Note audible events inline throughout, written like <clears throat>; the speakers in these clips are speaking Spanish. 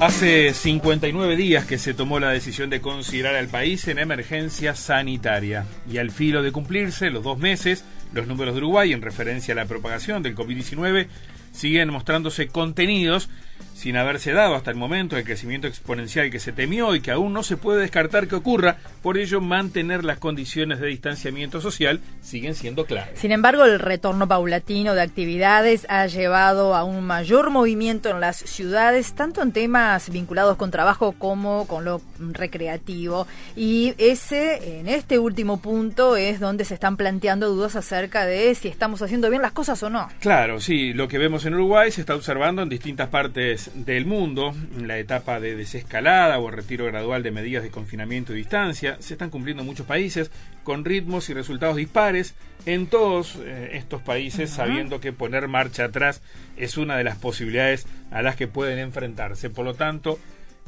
Hace 59 días que se tomó la decisión de considerar al país en emergencia sanitaria. Y al filo de cumplirse los dos meses, los números de Uruguay en referencia a la propagación del COVID-19 siguen mostrándose contenidos sin haberse dado hasta el momento el crecimiento exponencial que se temió y que aún no se puede descartar que ocurra, por ello mantener las condiciones de distanciamiento social siguen siendo claves. Sin embargo, el retorno paulatino de actividades ha llevado a un mayor movimiento en las ciudades, tanto en temas vinculados con trabajo como con lo recreativo. Y ese, en este último punto, es donde se están planteando dudas acerca de si estamos haciendo bien las cosas o no. Claro, sí, lo que vemos en Uruguay se está observando en distintas partes del mundo, en la etapa de desescalada o retiro gradual de medidas de confinamiento y distancia, se están cumpliendo en muchos países con ritmos y resultados dispares en todos eh, estos países, sabiendo que poner marcha atrás es una de las posibilidades a las que pueden enfrentarse. Por lo tanto,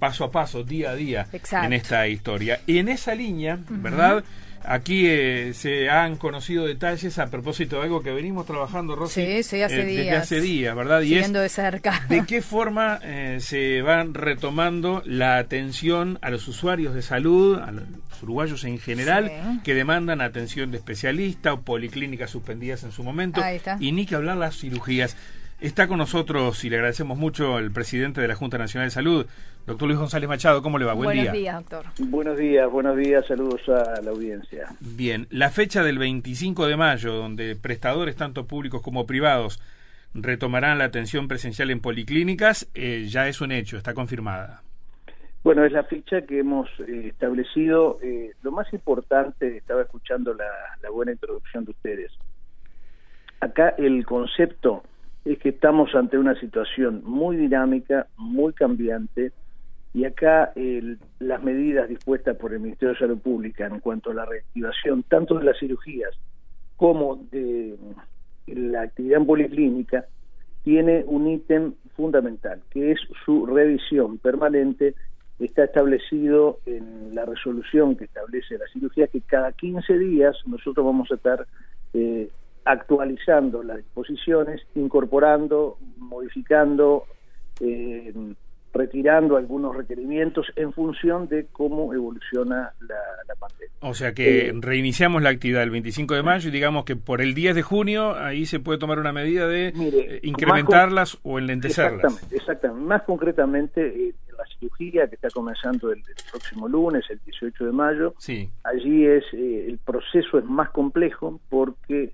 paso a paso, día a día en esta historia. Y en esa línea, ¿verdad? Aquí eh, se han conocido detalles a propósito de algo que venimos trabajando, Rosy, sí, sí, hace eh, días. desde hace días, ¿verdad? Y de cerca. ¿De qué <laughs> forma eh, se van retomando la atención a los usuarios de salud, a los uruguayos en general, que demandan atención de especialista o policlínicas suspendidas en su momento? Y ni que hablar las cirugías. Está con nosotros y le agradecemos mucho el presidente de la Junta Nacional de Salud, doctor Luis González Machado. ¿Cómo le va? Buen día. Buenos días, doctor. Buenos días, buenos días. Saludos a la audiencia. Bien, la fecha del 25 de mayo, donde prestadores tanto públicos como privados retomarán la atención presencial en policlínicas, eh, ya es un hecho, está confirmada. Bueno, es la fecha que hemos eh, establecido. Eh, lo más importante, estaba escuchando la, la buena introducción de ustedes. Acá el concepto es que estamos ante una situación muy dinámica, muy cambiante, y acá las medidas dispuestas por el Ministerio de Salud Pública en cuanto a la reactivación tanto de las cirugías como de la actividad en policlínica tiene un ítem fundamental, que es su revisión permanente. Está establecido en la resolución que establece la cirugía que cada 15 días nosotros vamos a estar eh, actualizando las disposiciones, incorporando, modificando, eh, retirando algunos requerimientos en función de cómo evoluciona la, pandemia. O sea que eh, reiniciamos la actividad el 25 de mayo y digamos que por el 10 de junio ahí se puede tomar una medida de eh, incrementarlas o enlentecerlas. Exactamente, exactamente. Más concretamente, la cirugía que está comenzando el, próximo lunes, el 18 de mayo, sí. allí es el proceso es más complejo porque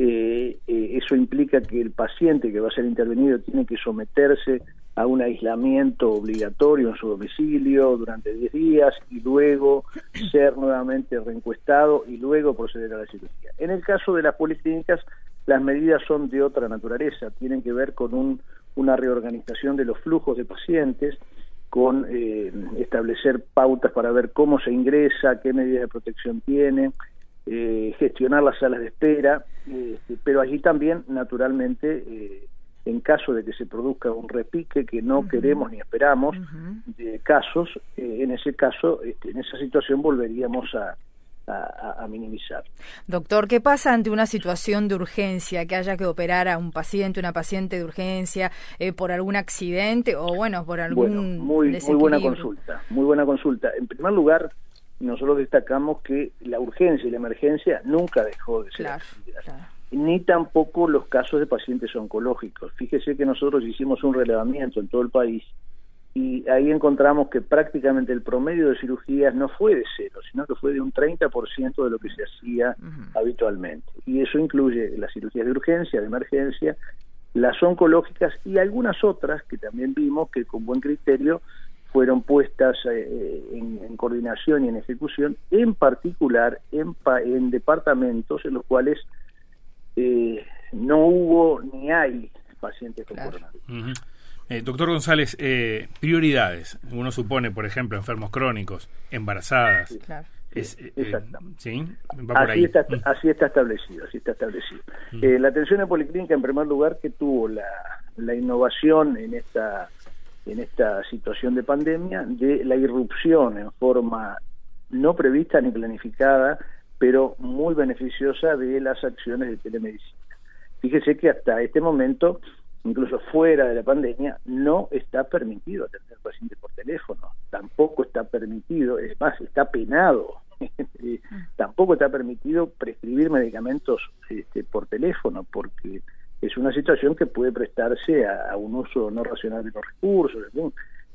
eh, eh, eso implica que el paciente que va a ser intervenido tiene que someterse a un aislamiento obligatorio en su domicilio durante 10 días y luego ser nuevamente reencuestado y luego proceder a la cirugía. En el caso de las policlínicas, las medidas son de otra naturaleza, tienen que ver con un, una reorganización de los flujos de pacientes, con eh, establecer pautas para ver cómo se ingresa, qué medidas de protección tiene, eh, gestionar las salas de espera, este, pero allí también, naturalmente, eh, en caso de que se produzca un repique que no queremos ni esperamos de casos, eh, en ese caso, este, en esa situación volveríamos a, a, minimizar. Doctor, ¿qué pasa ante una situación de urgencia, que haya que operar a un paciente, una paciente de urgencia, por algún accidente o, bueno, por algún... muy, muy buena consulta, muy buena consulta. En primer lugar, nosotros destacamos que la urgencia y la emergencia nunca dejó de ser ni tampoco los casos de pacientes oncológicos. Fíjese que nosotros hicimos un relevamiento en todo el país y ahí encontramos que prácticamente el promedio de cirugías no fue de cero, sino que fue de un 30% de lo que se hacía habitualmente. Y eso incluye las cirugías de urgencia, de emergencia, las oncológicas y algunas otras que también vimos que con buen criterio fueron puestas eh, en, coordinación y en ejecución, en particular en, en departamentos en los cuales eh, no hubo ni hay pacientes con coronavirus. Eh, doctor González, prioridades. Uno supone, por ejemplo, enfermos crónicos, embarazadas. Sí, claro. ¿sí? así, Está, así está establecido, así está establecido. la atención en policlínica, en primer lugar, que tuvo la, la innovación en esta en esta situación de pandemia de la irrupción en forma no prevista ni planificada, pero muy beneficiosa de las acciones de telemedicina. Fíjese que hasta este momento incluso fuera de la pandemia, no está permitido atender al paciente por teléfono, tampoco está permitido, es más, está penado, <laughs> tampoco está permitido prescribir medicamentos este, por teléfono, porque es una situación que puede prestarse a, un uso no racional de los recursos.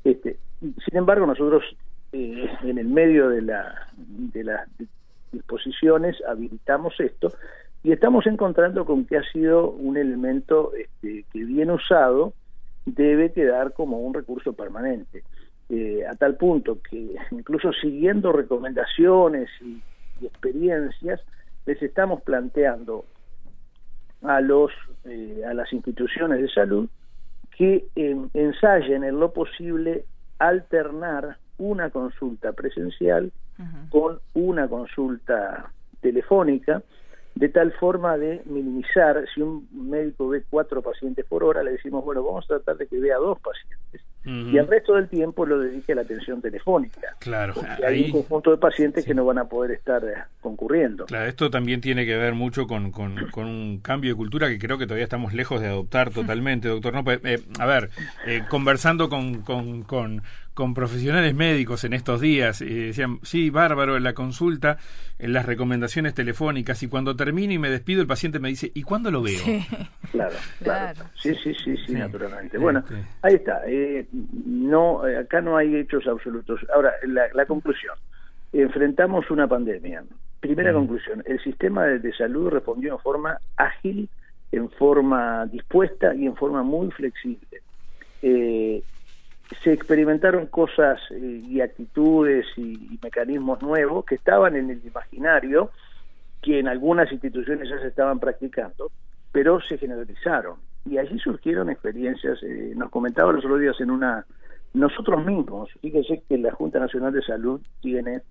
Este, sin embargo, nosotros eh, en el medio de, la, de las disposiciones habilitamos esto y estamos encontrando con que ha sido un elemento este, que bien usado debe quedar como un recurso permanente. Eh, a tal punto que incluso siguiendo recomendaciones y, experiencias, les estamos planteando a los eh, a las instituciones de salud que ensayen en lo posible alternar una consulta presencial con una consulta telefónica de tal forma de minimizar, si un médico ve cuatro pacientes por hora, le decimos, bueno, vamos a tratar de que vea dos pacientes. Y el resto del tiempo lo dedique a la atención telefónica. Claro, hay un conjunto de pacientes que no van a poder estar eh, concurriendo. Claro, esto también tiene que ver mucho con, con, un cambio de cultura que creo que todavía estamos lejos de adoptar <laughs> totalmente, doctor. No, pues, eh, a ver, eh, conversando con, con, con con profesionales médicos en estos días y decían, sí, bárbaro, en la consulta, en las recomendaciones telefónicas y cuando termino y me despido el paciente me dice, ¿y cuándo lo veo? <laughs> Claro, claro. Sí, sí, sí, sí, naturalmente. Bueno, ahí está. Eh, no, eh, acá no hay hechos absolutos. Ahora, la, conclusión. Enfrentamos una pandemia. Primera conclusión, el sistema de, de salud respondió en forma ágil, en forma dispuesta y en forma muy flexible. Eh, se experimentaron cosas eh, y actitudes y, mecanismos nuevos que estaban en el imaginario, que en algunas instituciones ya se estaban practicando, pero se generalizaron. Y allí surgieron experiencias, eh, nos comentaba los otros días en una, nosotros mismos, fíjese que la Junta Nacional de Salud tiene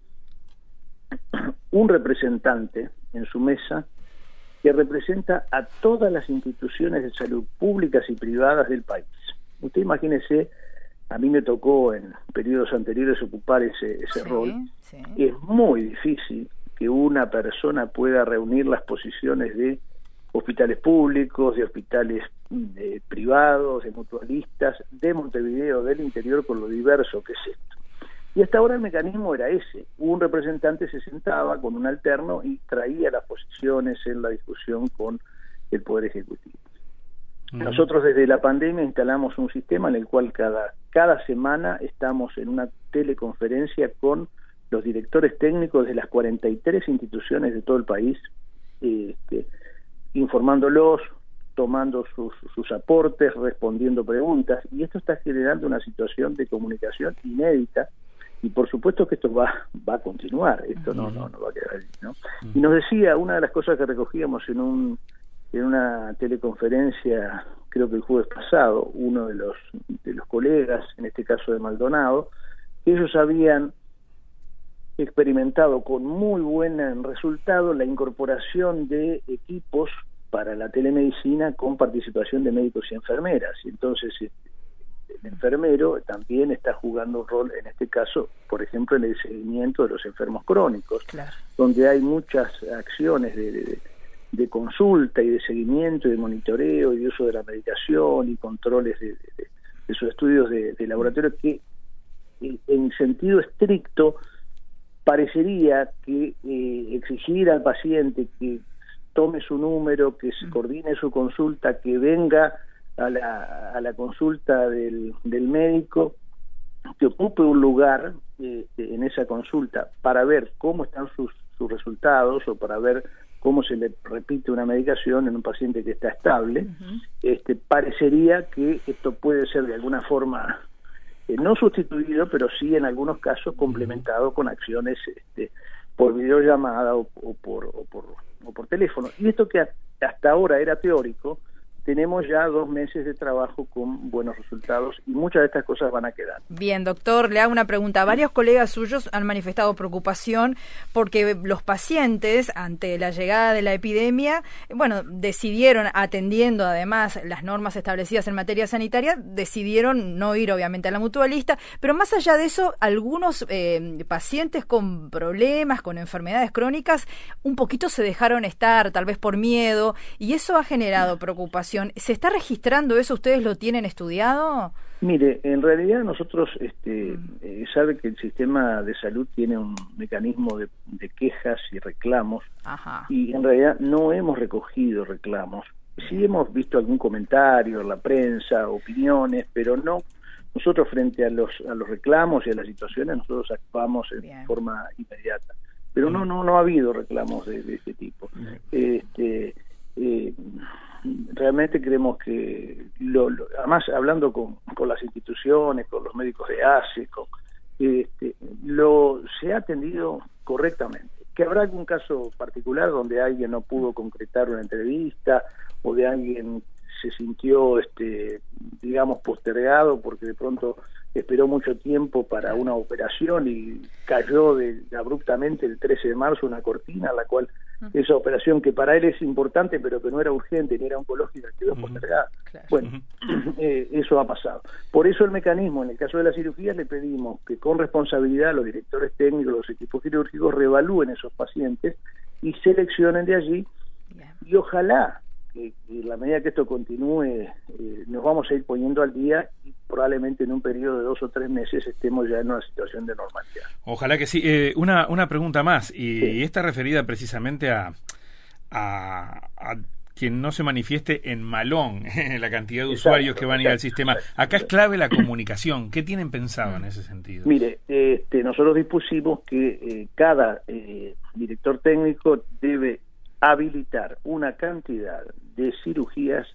un representante en su mesa que representa a todas las instituciones de salud públicas y privadas del país. Usted imagínese a mí me tocó en periodos anteriores ocupar ese, ese rol, es muy difícil que una persona pueda reunir las posiciones de hospitales públicos, de hospitales mm, privados, de mutualistas, de Montevideo, del interior, con lo diverso que es esto. Y hasta ahora el mecanismo era ese. Un representante se sentaba con un alterno y traía las posiciones en la discusión con el Poder Ejecutivo. Nosotros desde la pandemia instalamos un sistema en el cual cada, cada semana estamos en una teleconferencia con los directores técnicos de las 43 instituciones de todo el país, este, informándolos, tomando sus, sus aportes, respondiendo preguntas, y esto está generando una situación de comunicación inédita, y por supuesto que esto va, va a continuar, esto no, no, no va a quedar ahí, ¿no? Y nos decía, una de las cosas que recogíamos en un en una teleconferencia, creo que el jueves pasado, uno de los, de los colegas, en este caso de Maldonado, que ellos habían experimentado con muy buen resultado la incorporación de equipos para la telemedicina con participación de médicos y enfermeras. Y entonces este, el enfermero también está jugando un rol, en este caso, por ejemplo, en el seguimiento de los enfermos crónicos, donde hay muchas acciones de de consulta y de seguimiento y de monitoreo y de uso de la medicación y controles de, sus estudios de, laboratorio que en sentido estricto parecería que eh, exigir al paciente que tome su número, que se coordine su consulta, que venga a la, a la consulta del, del médico, que ocupe un lugar este, en esa consulta para ver cómo están sus, sus resultados o para ver cómo se le repite una medicación en un paciente que está estable, este, parecería que esto puede ser de alguna forma eh, no sustituido, pero sí en algunos casos complementado con acciones este, por videollamada o, por, o, por, o por teléfono. Y esto que hasta ahora era teórico, tenemos ya dos meses de trabajo con buenos resultados y muchas de estas cosas van a quedar. Bien, doctor, le hago una pregunta. Varios colegas suyos han manifestado preocupación porque los pacientes, ante la llegada de la epidemia, bueno, decidieron, atendiendo además las normas establecidas en materia sanitaria, decidieron no ir obviamente a la mutualista, pero más allá de eso, algunos eh, pacientes con problemas, con enfermedades crónicas, un poquito se dejaron estar, tal vez por miedo, y eso ha generado preocupación ¿Se está registrando eso? ¿Ustedes lo tienen estudiado? Mire, en realidad nosotros este, mm. eh, sabe que el sistema de salud tiene un mecanismo de, quejas y reclamos y en realidad no hemos recogido reclamos. Sí hemos visto algún comentario en la prensa, opiniones, pero no nosotros frente a los a los reclamos y a las situaciones nosotros actuamos en forma inmediata. Pero no no no ha habido reclamos de, de este tipo. Este eh, realmente creemos que, lo, además hablando con, con, las instituciones, con los médicos de ACE, este, lo se ha atendido correctamente. Que habrá algún caso particular donde alguien no pudo concretar una entrevista o de alguien se sintió, este, digamos, postergado porque de pronto esperó mucho tiempo para una operación y cayó de, abruptamente el 13 de marzo una cortina, la cual esa operación que para él es importante pero que no era urgente ni era oncológica quedó postergada. Bueno, <clears throat> eh, eso ha pasado. Por eso el mecanismo, en el caso de las cirugías, le pedimos que con responsabilidad los directores técnicos, los equipos quirúrgicos reevalúen esos pacientes y seleccionen de allí y ojalá que, en la medida que esto continúe eh, nos vamos a ir poniendo al día y probablemente en un periodo de dos o tres meses estemos ya en una situación de normalidad. Ojalá que sí. Eh, una, una pregunta más y, está referida precisamente a, a, quien no se manifieste en malón, <laughs> la cantidad de usuarios que van a ir al sistema. Acá es clave la comunicación. ¿Qué tienen pensado en ese sentido? Mire, este, nosotros dispusimos que eh, cada director técnico debe habilitar una cantidad de cirugías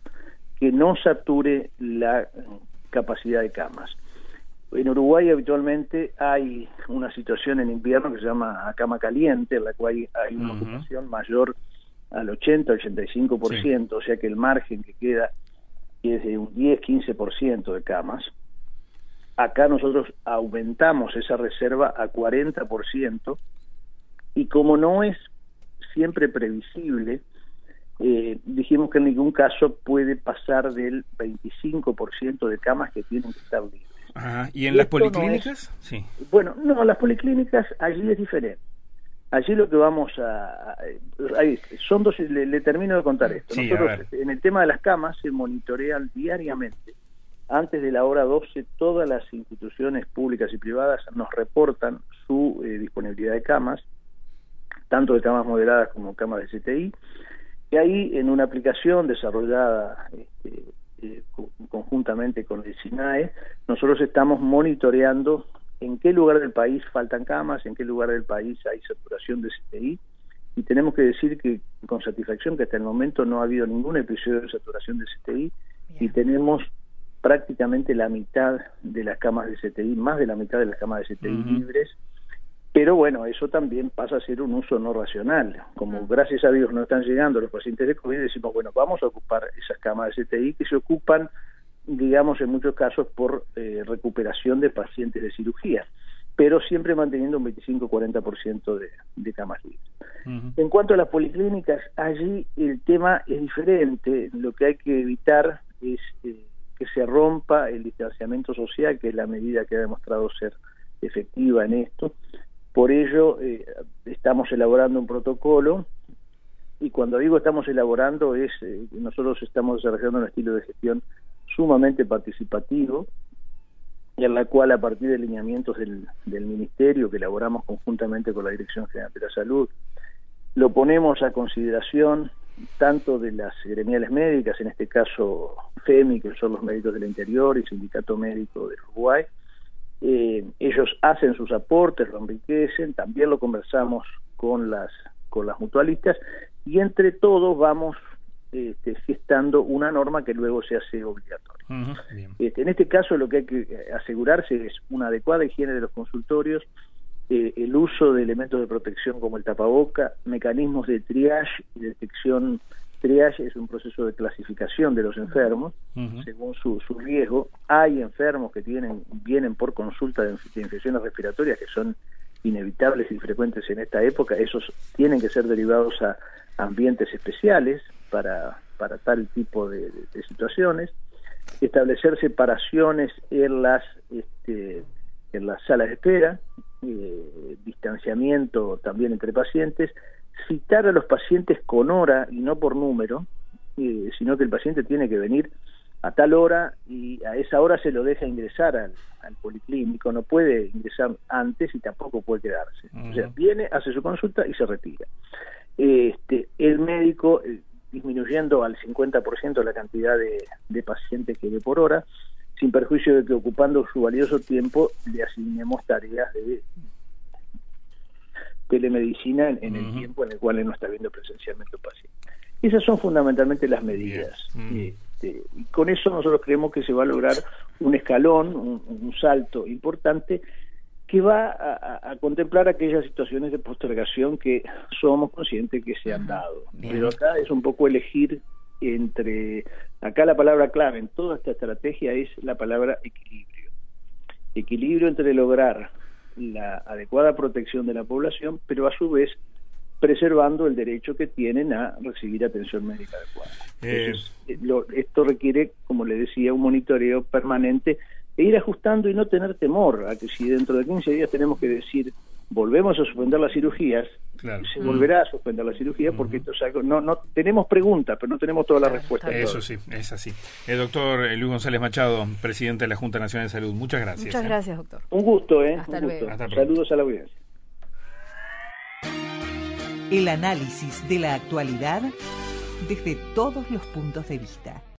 que no sature la capacidad de camas. En Uruguay habitualmente hay una situación en invierno que se llama cama caliente, en la cual hay una ocupación mayor al 80-85%, o sea que el margen que queda es de un 10-15% de camas. Acá nosotros aumentamos esa reserva a 40% y como no es siempre previsible, eh, dijimos que en ningún caso puede pasar del 25% de camas que tienen que estar libres. ¿Y en las policlínicas? sí. Bueno, no, las policlínicas allí es diferente. Allí lo que vamos a... son dos, le, termino de contar esto. Nosotros en el tema de las camas se monitorean diariamente. Antes de la hora 12 todas las instituciones públicas y privadas nos reportan su eh, disponibilidad de camas tanto de camas moderadas como camas de CTI, y ahí en una aplicación desarrollada este, eh, conjuntamente con el SINAE, nosotros estamos monitoreando en qué lugar del país faltan camas, en qué lugar del país hay saturación de CTI, y tenemos que decir que con satisfacción que hasta el momento no ha habido ningún episodio de saturación de CTI y tenemos prácticamente la mitad de las camas de CTI, más de la mitad de las camas de CTI libres pero bueno, eso también pasa a ser un uso no racional. Como gracias a Dios no están llegando los pacientes de COVID, decimos, bueno, vamos a ocupar esas camas de CTI que se ocupan, digamos, en muchos casos por eh, recuperación de pacientes de cirugía, pero siempre manteniendo un 25-40% de, de camas libres. En cuanto a las policlínicas, allí el tema es diferente. Lo que hay que evitar es eh, que se rompa el distanciamiento social, que es la medida que ha demostrado ser efectiva en esto por ello, eh, estamos elaborando un protocolo y cuando digo estamos elaborando es eh, nosotros estamos desarrollando un estilo de gestión sumamente participativo en la cual a partir de lineamientos del, del ministerio que elaboramos conjuntamente con la Dirección General de la Salud lo ponemos a consideración tanto de las gremiales médicas, en este caso FEMI, que son los médicos del interior, y Sindicato Médico de Uruguay, eh, ellos hacen sus aportes, lo enriquecen, también lo conversamos con las con las mutualistas y entre todos vamos este, gestando una norma que luego se hace obligatoria. este, en este caso lo que hay que asegurarse es una adecuada higiene de los consultorios, eh, el uso de elementos de protección como el tapaboca, mecanismos de triage y detección triage es un proceso de clasificación de los enfermos según su, su, riesgo. Hay enfermos que tienen vienen por consulta de, infecciones respiratorias que son inevitables y frecuentes en esta época. Esos tienen que ser derivados a ambientes especiales para, para tal tipo de, situaciones. Establecer separaciones en las este, en las salas de espera, eh, distanciamiento también entre pacientes citar a los pacientes con hora y no por número, eh, sino que el paciente tiene que venir a tal hora y a esa hora se lo deja ingresar al, policlínico, no puede ingresar antes y tampoco puede quedarse. O sea, viene, hace su consulta y se retira. Este, el médico, eh, disminuyendo al 50% la cantidad de, de pacientes que ve por hora, sin perjuicio de que ocupando su valioso tiempo le asignemos tareas de telemedicina en, el tiempo en el cual él no está viendo presencialmente un paciente. Esas son fundamentalmente las medidas. Este, y con eso nosotros creemos que se va a lograr un escalón, un, salto importante que va a, contemplar aquellas situaciones de postergación que somos conscientes que se han dado. Pero acá es un poco elegir entre, acá la palabra clave en toda esta estrategia es la palabra equilibrio. Equilibrio entre lograr la adecuada protección de la población, pero a su vez preservando el derecho que tienen a recibir atención médica adecuada. Eh, eh, esto requiere, como le decía, un monitoreo permanente e ir ajustando y no tener temor a que si dentro de 15 días tenemos que decir volvemos a suspender las cirugías, se volverá a suspender la cirugía porque esto es algo, no, no tenemos preguntas, pero no tenemos todas las respuestas. Eso sí, es así. El doctor Luis González Machado, presidente de la Junta Nacional de Salud, muchas gracias. Muchas ¿eh? gracias, doctor. Un gusto, ¿eh? Hasta luego. Saludos a la audiencia. El análisis de la actualidad desde todos los puntos de vista.